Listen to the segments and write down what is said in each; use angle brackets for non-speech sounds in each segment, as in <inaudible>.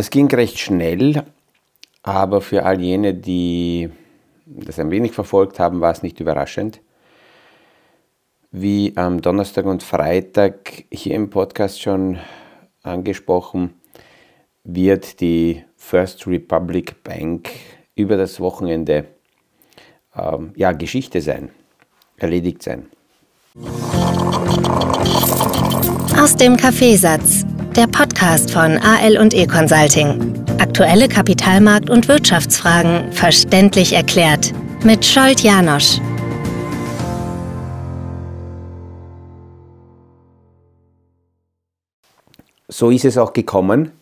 Das ging recht schnell, aber für all jene, die das ein wenig verfolgt haben, war es nicht überraschend. Wie am Donnerstag und Freitag hier im Podcast schon angesprochen, wird die First Republic Bank über das Wochenende ähm, ja, Geschichte sein, erledigt sein. Aus dem Kaffeesatz, der Podcast von AL und E Consulting. Aktuelle Kapitalmarkt- und Wirtschaftsfragen verständlich erklärt mit Scholt Janosch. So ist es auch gekommen.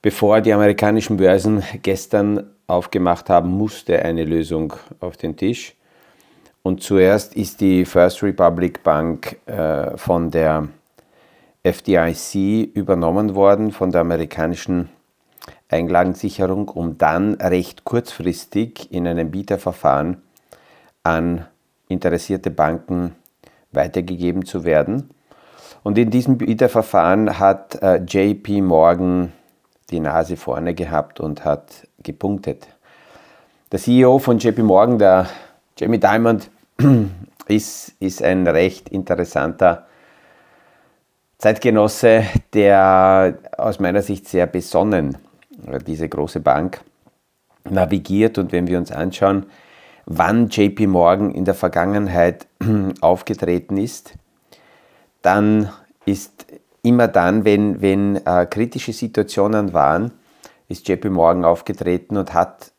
Bevor die amerikanischen Börsen gestern aufgemacht haben, musste eine Lösung auf den Tisch. Und zuerst ist die First Republic Bank äh, von der FDIC übernommen worden, von der amerikanischen Einlagensicherung, um dann recht kurzfristig in einem Bieterverfahren an interessierte Banken weitergegeben zu werden. Und in diesem Bieterverfahren hat äh, JP Morgan die Nase vorne gehabt und hat gepunktet. Der CEO von JP Morgan, der Jamie Dimond, <clears throat> ist, ist ein recht interessanter Zeitgenosse, der aus meiner Sicht sehr besonnen diese große Bank navigiert. Und wenn wir uns anschauen, wann JP Morgan in der Vergangenheit <clears throat> aufgetreten ist, dann ist immer dann, wenn, wenn äh, kritische Situationen waren, ist JP Morgan aufgetreten und hat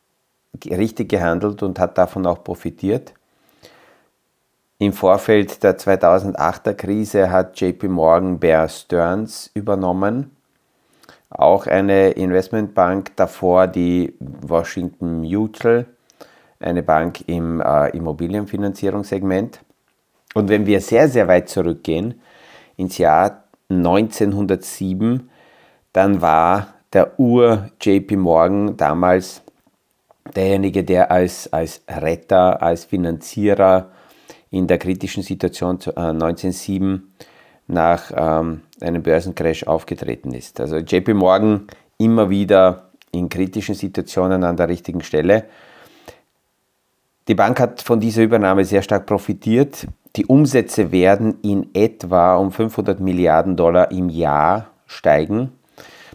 richtig gehandelt und hat davon auch profitiert. Im Vorfeld der 2008er Krise hat JP Morgan Bear Stearns übernommen, auch eine Investmentbank, davor die Washington Mutual, eine Bank im äh, Immobilienfinanzierungssegment. Und wenn wir sehr, sehr weit zurückgehen, ins Jahr 1907, dann war der Ur-JP Morgan damals derjenige, der als, als Retter, als Finanzierer in der kritischen Situation 1907 äh, nach ähm, einem Börsencrash aufgetreten ist. Also JP Morgan immer wieder in kritischen Situationen an der richtigen Stelle. Die Bank hat von dieser Übernahme sehr stark profitiert. Die Umsätze werden in etwa um 500 Milliarden Dollar im Jahr steigen.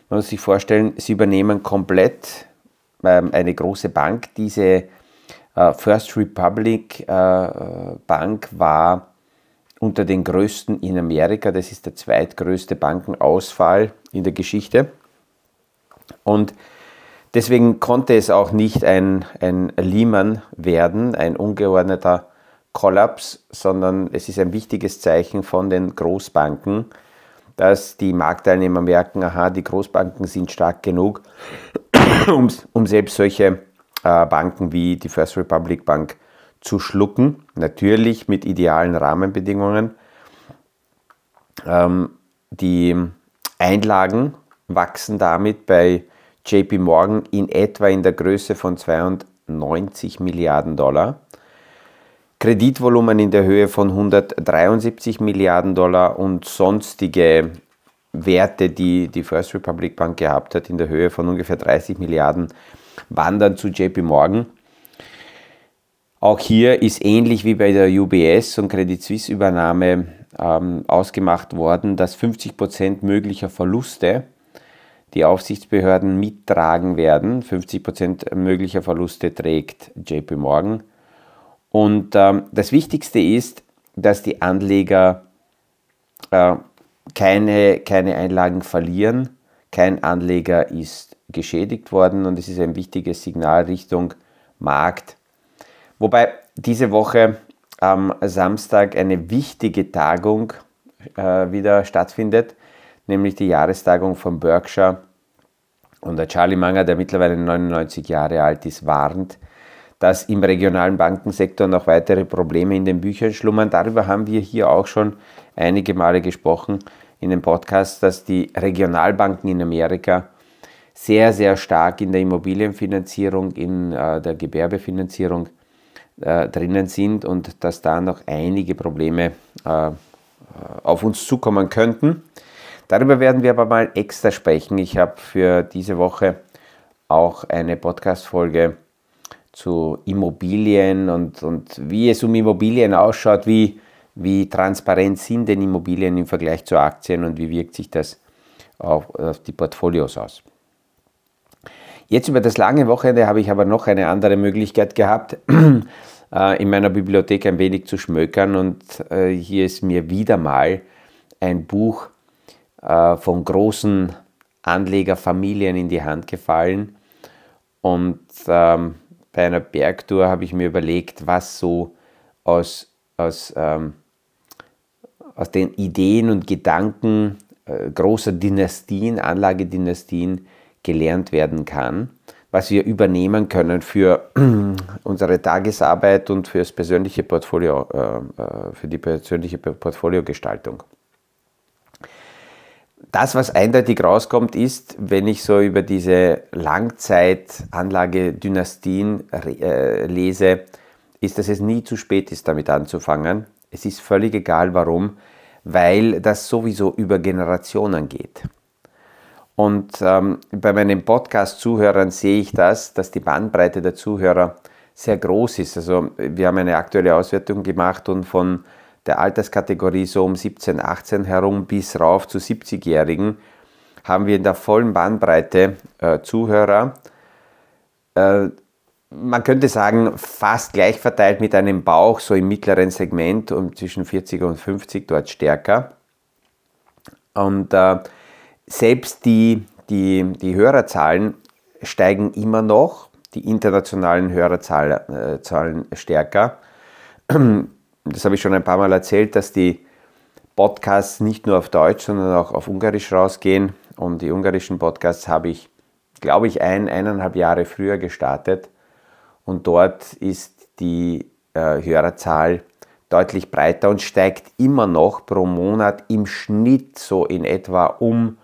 Man muss sich vorstellen, sie übernehmen komplett ähm, eine große Bank. Diese First Republic äh, Bank war unter den größten in Amerika. Das ist der zweitgrößte Bankenausfall in der Geschichte. Und deswegen konnte es auch nicht ein, ein Lehman werden, ein ungeordneter Kollaps, sondern es ist ein wichtiges Zeichen von den Großbanken, dass die Marktteilnehmer merken, aha, die Großbanken sind stark genug, <clears throat> um, um selbst solche äh, Banken wie die First Republic Bank zu schlucken, natürlich mit idealen Rahmenbedingungen. Ähm, die Einlagen wachsen damit bei JP Morgan in etwa in der Größe von 92 Milliarden Dollar. Kreditvolumen in der Höhe von 173 Milliarden Dollar und sonstige Werte, die die First Republic Bank gehabt hat, in der Höhe von ungefähr 30 Milliarden, wandern zu JP Morgan. Auch hier ist ähnlich wie bei der UBS und Credit Suisse Übernahme ähm, ausgemacht worden, dass 50 Prozent möglicher Verluste die Aufsichtsbehörden mittragen werden. 50 Prozent möglicher Verluste trägt JP Morgan. Und ähm, das Wichtigste ist, dass die Anleger äh, keine, keine Einlagen verlieren. Kein Anleger ist geschädigt worden und es ist ein wichtiges Signal Richtung Markt. Wobei diese Woche am Samstag eine wichtige Tagung äh, wieder stattfindet, nämlich die Jahrestagung von Berkshire. Und der Charlie Manger, der mittlerweile 99 Jahre alt ist, warnt, dass im regionalen Bankensektor noch weitere Probleme in den Büchern schlummern. Darüber haben wir hier auch schon einige Male gesprochen in dem Podcast, dass die Regionalbanken in Amerika sehr, sehr stark in der Immobilienfinanzierung, in äh, der Gewerbefinanzierung äh, drinnen sind und dass da noch einige Probleme äh, auf uns zukommen könnten. Darüber werden wir aber mal extra sprechen. Ich habe für diese Woche auch eine Podcast-Folge zu Immobilien und, und wie es um Immobilien ausschaut, wie, wie transparent sind denn Immobilien im Vergleich zu Aktien und wie wirkt sich das auf, auf die Portfolios aus. Jetzt über das lange Wochenende habe ich aber noch eine andere Möglichkeit gehabt, <clears throat> äh, in meiner Bibliothek ein wenig zu schmökern. Und äh, hier ist mir wieder mal ein Buch äh, von großen Anlegerfamilien in die Hand gefallen. Und ähm, bei einer Bergtour habe ich mir überlegt, was so aus, aus, ähm, aus den Ideen und Gedanken großer Dynastien, Anlagedynastien gelernt werden kann, was wir übernehmen können für <clears throat> unsere Tagesarbeit und für das persönliche Portfolio, äh, äh, für die persönliche Portfoliogestaltung. Das, was eindeutig rauskommt, ist, wenn ich so über diese Langzeit-Anlagedynastien äh, lese, ist, dass es nie zu spät ist, damit anzufangen. Es ist völlig egal, warum, weil das sowieso über Generationen geht. Und ähm, bei meinen Podcast-Zuhörern sehe ich das, dass die Bandbreite der Zuhörer sehr groß ist. Also wir haben eine aktuelle Auswertung gemacht und von der Alterskategorie so um 17, 18 herum bis rauf zu 70-Jährigen haben wir in der vollen Bandbreite äh, Zuhörer. Äh, man könnte sagen, fast gleich verteilt mit einem Bauch, so im mittleren Segment um zwischen 40 und 50 dort stärker. Und äh, selbst die, die, die Hörerzahlen steigen immer noch, die internationalen Hörerzahlen äh, stärker das habe ich schon ein paar Mal erzählt, dass die Podcasts nicht nur auf Deutsch, sondern auch auf Ungarisch rausgehen. Und die ungarischen Podcasts habe ich, glaube ich, ein, eineinhalb Jahre früher gestartet. Und dort ist die äh, Hörerzahl deutlich breiter und steigt immer noch pro Monat im Schnitt so in etwa um,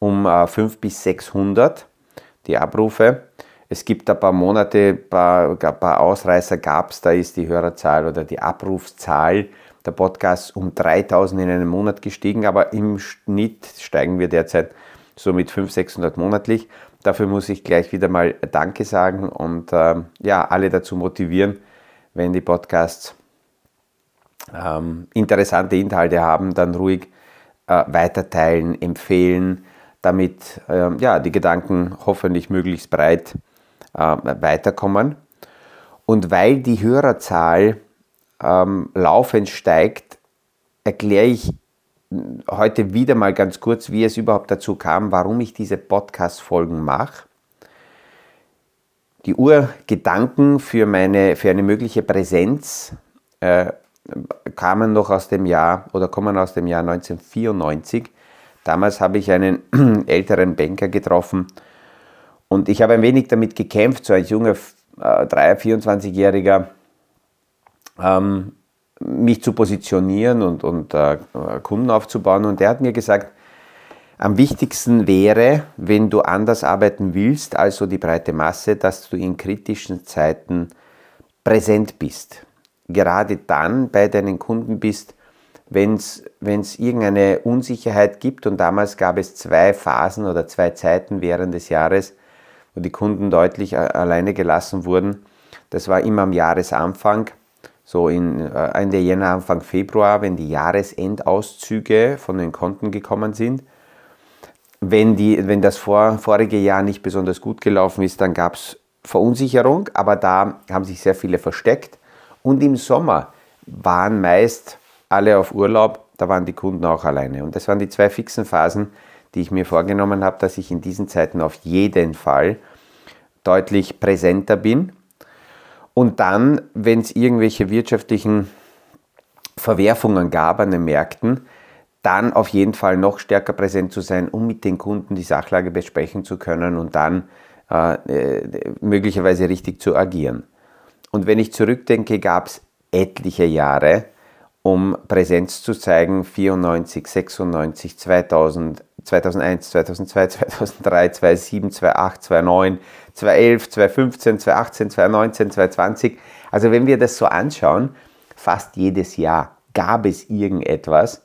um äh, 500 bis 600 die Abrufe. Es gibt ein paar Monate, ein paar, ein paar Ausreißer gab es, da ist die Hörerzahl oder die Abrufszahl der Podcasts um 3000 in einem Monat gestiegen, aber im Schnitt steigen wir derzeit so mit 500, 600 monatlich. Dafür muss ich gleich wieder mal Danke sagen und äh, ja, alle dazu motivieren, wenn die Podcasts ähm, interessante Inhalte haben, dann ruhig äh, weiterteilen, empfehlen, damit äh, ja, die Gedanken hoffentlich möglichst breit äh, weiterkommen. Und weil die Hörerzahl ähm, laufend steigt, erkläre ich heute wieder mal ganz kurz, wie es überhaupt dazu kam, warum ich diese Podcast-Folgen mache. Die Urgedanken für, meine, für eine mögliche Präsenz äh, kamen noch aus dem Jahr oder kommen aus dem Jahr 1994. Damals habe ich einen <clears throat> älteren Banker getroffen, und ich habe ein wenig damit gekämpft, so als junger äh, 24-Jähriger, ähm, mich zu positionieren und, und äh, Kunden aufzubauen. Und er hat mir gesagt, am wichtigsten wäre, wenn du anders arbeiten willst, also die breite Masse, dass du in kritischen Zeiten präsent bist. Gerade dann bei deinen Kunden bist, wenn es irgendeine Unsicherheit gibt. Und damals gab es zwei Phasen oder zwei Zeiten während des Jahres, wo die Kunden deutlich alleine gelassen wurden. Das war immer am Jahresanfang, so in äh, Ende Jänner, Anfang Februar, wenn die Jahresendauszüge von den Konten gekommen sind. Wenn, die, wenn das vor, vorige Jahr nicht besonders gut gelaufen ist, dann gab es Verunsicherung, aber da haben sich sehr viele versteckt. Und im Sommer waren meist alle auf Urlaub, da waren die Kunden auch alleine. Und das waren die zwei fixen Phasen, die ich mir vorgenommen habe, dass ich in diesen Zeiten auf jeden Fall deutlich präsenter bin. Und dann, wenn es irgendwelche wirtschaftlichen Verwerfungen gab an den Märkten, dann auf jeden Fall noch stärker präsent zu sein, um mit den Kunden die Sachlage besprechen zu können und dann äh, äh möglicherweise richtig zu agieren. Und wenn ich zurückdenke, gab es etliche Jahre, um Präsenz zu zeigen, 94, 96, 2000, 2001, 2002, 2003, 2007, 2008, 2009, 2011, 2015, 2018, 2019, 2020. Also wenn wir das so anschauen, fast jedes Jahr gab es irgendetwas.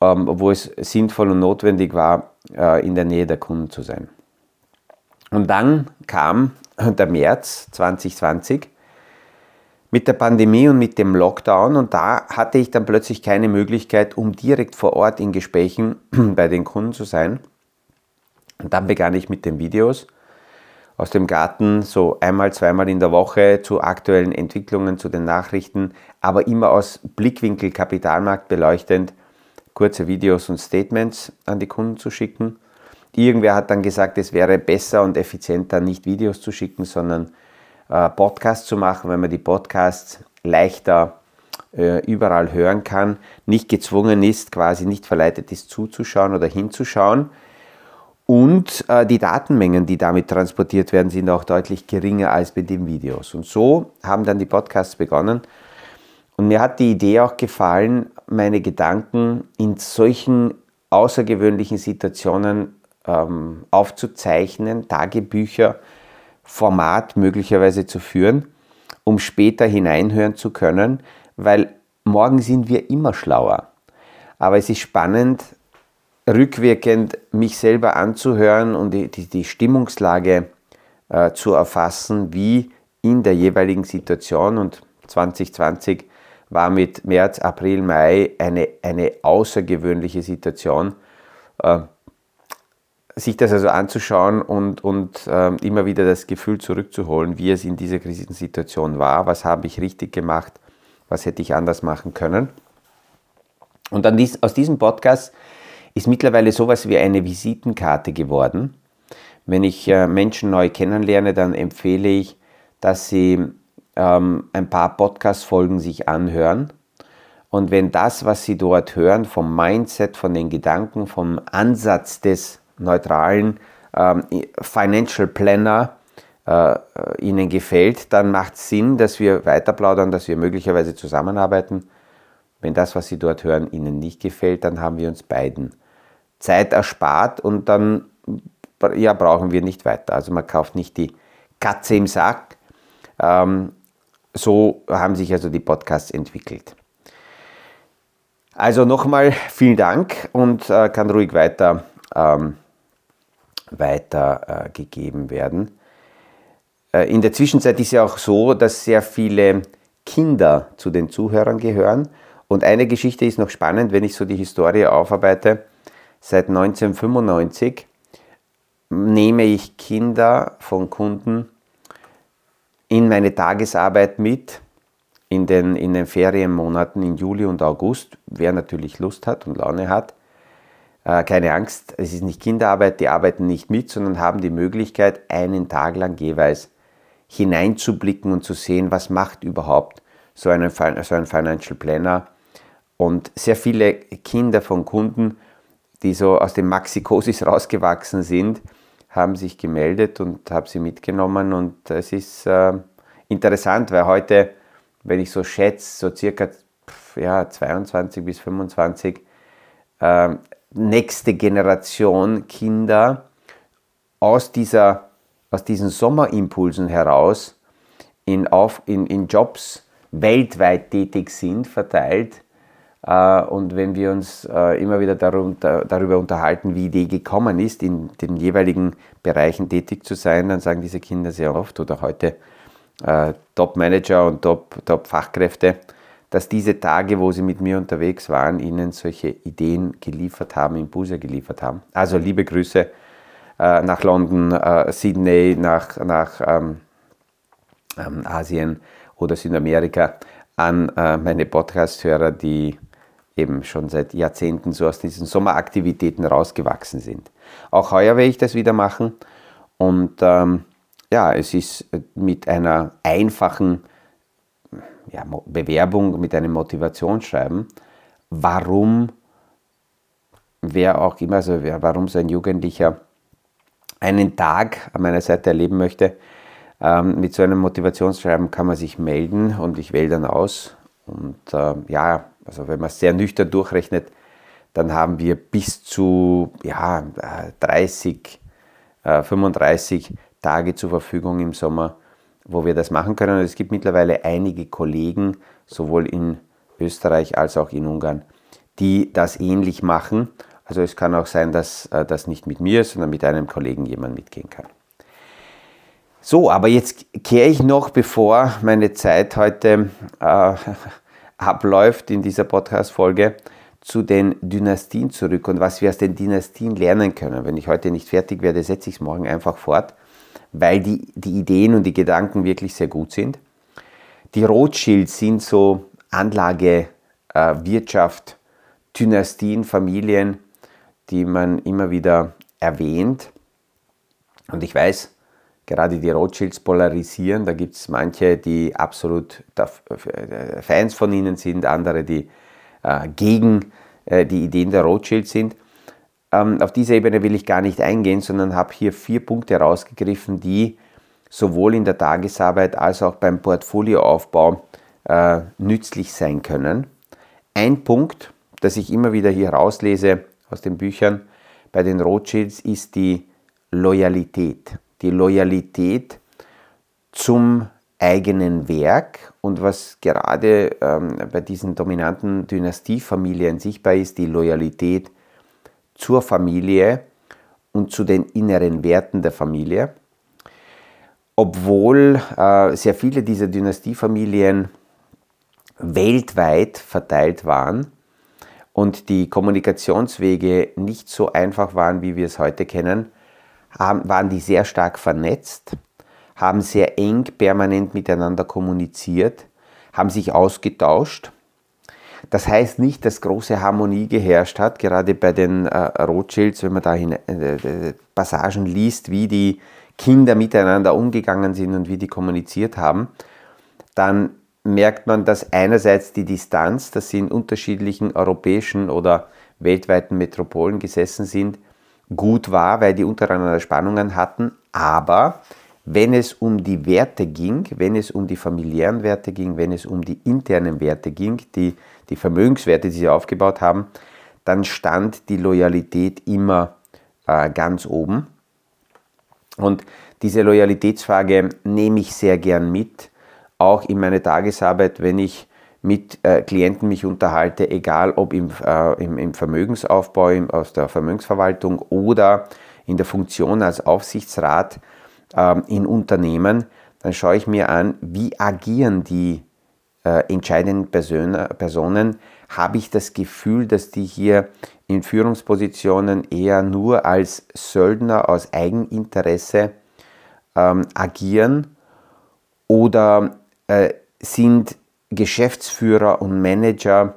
ähm, wo es sinnvoll und notwendig war, äh, in der Nähe der Kunden zu sein. Und dann kam der März 2020 mit der Pandemie und mit dem Lockdown und da hatte ich dann plötzlich keine Möglichkeit, um direkt vor Ort in Gesprächen <clears throat> bei den Kunden zu sein. Und dann begann ich mit den Videos aus dem Garten, so einmal, zweimal in der Woche zu aktuellen Entwicklungen, zu den Nachrichten, aber immer aus Blickwinkel Kapitalmarkt beleuchtend, kurze Videos und Statements an die Kunden zu schicken. Irgendwer hat dann gesagt, es wäre besser und effizienter, nicht Videos zu schicken, sondern äh, Podcasts zu machen, wenn man die Podcasts leichter äh, überall hören kann, nicht gezwungen ist, quasi nicht verleitet ist, zuzuschauen oder hinzuschauen. Und äh, die Datenmengen, die damit transportiert werden, sind auch deutlich geringer als bei den Videos. Und so haben dann die Podcasts begonnen. Und mir hat die Idee auch gefallen, meine Gedanken in solchen außergewöhnlichen Situationen ähm, aufzuzeichnen, Tagebücher, Format möglicherweise zu führen, um später hineinhören zu können, weil morgen sind wir immer schlauer. Aber es ist spannend, rückwirkend mich selber anzuhören und die, die, die Stimmungslage äh, zu erfassen, wie in der jeweiligen Situation. Und 2020 war mit März, April, Mai eine, eine außergewöhnliche Situation. Äh, sich das also anzuschauen und, und äh, immer wieder das Gefühl zurückzuholen, wie es in dieser Krisensituation war, was habe ich richtig gemacht, was hätte ich anders machen können. Und dies, aus diesem Podcast ist mittlerweile sowas wie eine Visitenkarte geworden. Wenn ich äh, Menschen neu kennenlerne, dann empfehle ich, dass sie ähm, ein paar Podcast-Folgen sich anhören. Und wenn das, was sie dort hören, vom Mindset, von den Gedanken, vom Ansatz des neutralen ähm, Financial Planner äh, Ihnen gefällt, dann macht es Sinn, dass wir weiter plaudern, dass wir möglicherweise zusammenarbeiten. Wenn das, was Sie dort hören, Ihnen nicht gefällt, dann haben wir uns beiden Zeit erspart und dann ja, brauchen wir nicht weiter. Also man kauft nicht die Katze im Sack. Ähm, so haben sich also die Podcasts entwickelt. Also nochmal vielen Dank und äh, kann ruhig weiter, ähm, weitergegeben äh, werden. Äh, in der Zwischenzeit ist ja auch so, dass sehr viele Kinder zu den Zuhörern gehören. Und eine Geschichte ist noch spannend, wenn ich so die Historie aufarbeite Seit 1995 nehme ich Kinder von Kunden in meine Tagesarbeit mit in den, in den Ferienmonaten in Juli und August. Wer natürlich Lust hat und Laune hat, keine Angst, es ist nicht Kinderarbeit, die arbeiten nicht mit, sondern haben die Möglichkeit, einen Tag lang jeweils hineinzublicken und zu sehen, was macht überhaupt so, einen, so ein Financial Planner. Und sehr viele Kinder von Kunden die so aus dem Maxikosis <laughs> rausgewachsen sind, haben sich gemeldet und habe sie mitgenommen. Und es ist äh, interessant, weil heute, wenn ich so schätze, so circa ja, 22 bis 25 äh, nächste Generation Kinder aus, dieser, aus diesen Sommerimpulsen heraus in, auf, in, in Jobs weltweit tätig sind, verteilt, äh, und wenn wir uns äh, immer wieder darüber unterhalten, wie die gekommen ist, in den jeweiligen Bereichen tätig zu sein, dann sagen diese Kinder sehr oft oder heute äh, Top-Manager und Top-Fachkräfte, dass diese Tage, wo sie mit mir unterwegs waren, ihnen solche Ideen geliefert haben, Impulse geliefert haben. Also liebe Grüße nach London, Sydney, nach, nach ähm, ähm, Asien oder Südamerika an meine Podcast-Hörer, die eben schon seit Jahrzehnten so aus diesen Sommeraktivitäten rausgewachsen sind. Auch heuer werde ich das wieder machen und ähm, ja, es ist mit einer einfachen ja, Bewerbung, mit einem Motivationsschreiben, warum wer auch immer, also warum so ein Jugendlicher einen Tag an meiner Seite erleben möchte, ähm, mit so einem Motivationsschreiben kann man sich melden und ich wähle dann aus. Und äh, ja, also wenn man es sehr nüchtern durchrechnet, dann haben wir bis zu ja, 30, äh, 35 Tage zur Verfügung im Sommer, wo wir das machen können. Und es gibt mittlerweile einige Kollegen, sowohl in Österreich als auch in Ungarn, die das ähnlich machen. Also es kann auch sein, dass äh, das nicht mit mir, sondern mit einem Kollegen jemand mitgehen kann. So, aber jetzt kehre ich noch, bevor meine Zeit heute äh, <laughs> abläuft in dieser Podcast-Folge, zu den Dynastien zurück und was wir aus den Dynastien lernen können. Wenn ich heute nicht fertig werde, setze ich es morgen einfach fort, weil die, die Ideen und die Gedanken wirklich sehr gut sind. Die Rothschilds sind so Anlage, äh, Wirtschaft, Dynastien, Familien, die man immer wieder erwähnt. Und ich weiß, gerade die Rothschilds polarisieren. Da gibt es manche, die absolut äh, Fans von ihnen sind, andere, die äh, gegen äh, die Ideen der Rothschilds sind. Ähm, auf diese Ebene will ich gar nicht eingehen, sondern habe hier vier Punkte rausgegriffen, die sowohl in der Tagesarbeit als auch beim Portfolioaufbau äh, nützlich sein können. Ein Punkt, das ich immer wieder hier rauslese aus den Büchern bei den Rothschilds, ist die Loyalität die Loyalität zum eigenen Werk und was gerade ähm, bei diesen dominanten Dynastiefamilien sichtbar ist, die Loyalität zur Familie und zu den inneren Werten der Familie. Obwohl äh, sehr viele dieser Dynastiefamilien weltweit verteilt waren und die Kommunikationswege nicht so einfach waren, wie wir es heute kennen, haben, waren die sehr stark vernetzt, haben sehr eng permanent miteinander kommuniziert, haben sich ausgetauscht. Das heißt nicht, dass große Harmonie geherrscht hat, gerade bei den äh, Rothschilds, wenn man da in, äh, äh, Passagen liest, wie die Kinder miteinander umgegangen sind und wie die kommuniziert haben, dann merkt man, dass einerseits die Distanz, dass sie in unterschiedlichen europäischen oder weltweiten Metropolen gesessen sind, gut war, weil die untereinander Spannungen hatten, aber wenn es um die Werte ging, wenn es um die familiären Werte ging, wenn es um die internen Werte ging, die, die Vermögenswerte, die sie aufgebaut haben, dann stand die Loyalität immer äh, ganz oben. Und diese Loyalitätsfrage nehme ich sehr gern mit, auch in meine Tagesarbeit, wenn ich mit äh, Klienten mich unterhalte, egal ob im, äh, im, im Vermögensaufbau, im, aus der Vermögensverwaltung oder in der Funktion als Aufsichtsrat in Unternehmen, dann schaue ich mir an, wie agieren die äh, entscheidenden Person, Personen. Habe ich das Gefühl, dass die hier in Führungspositionen eher nur als Söldner aus Eigeninteresse ähm, agieren oder äh, sind Geschäftsführer und Manager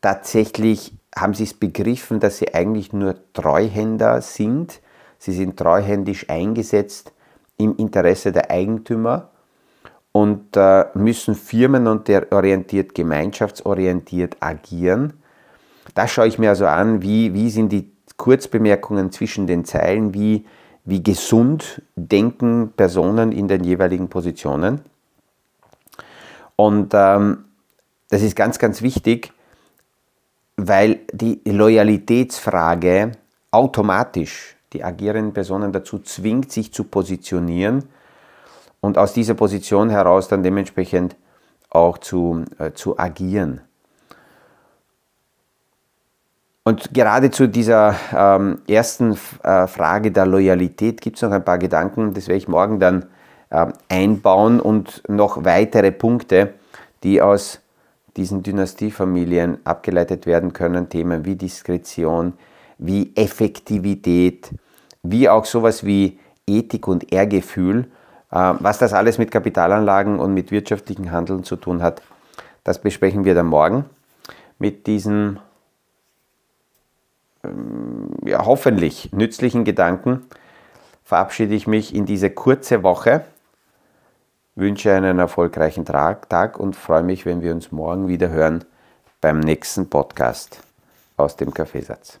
tatsächlich haben sie es begriffen, dass sie eigentlich nur Treuhänder sind. Sie sind treuhändisch eingesetzt im Interesse der Eigentümer und müssen firmenorientiert, gemeinschaftsorientiert agieren. Da schaue ich mir also an, wie, wie sind die Kurzbemerkungen zwischen den Zeilen, wie, wie gesund denken Personen in den jeweiligen Positionen. Und ähm, das ist ganz, ganz wichtig, weil die Loyalitätsfrage automatisch die agierenden Personen dazu zwingt, sich zu positionieren und aus dieser Position heraus dann dementsprechend auch zu, äh, zu agieren. Und gerade zu dieser ähm, ersten äh, Frage der Loyalität gibt es noch ein paar Gedanken, das werde ich morgen dann ähm, einbauen und noch weitere Punkte, die aus diesen Dynastiefamilien abgeleitet werden können. Themen wie Diskretion, wie Effektivität, wie auch sowas wie Ethik und Ehrgefühl. Äh, was das alles mit Kapitalanlagen und mit wirtschaftlichen Handeln zu tun hat, das besprechen wir dann morgen mit diesen ähm, ja, hoffentlich nützlichen Gedanken verabschiede ich mich in diese kurze Woche wünsche einen erfolgreichen Tag und freue mich, wenn wir uns morgen wieder hören beim nächsten Podcast aus dem Kaffeesatz.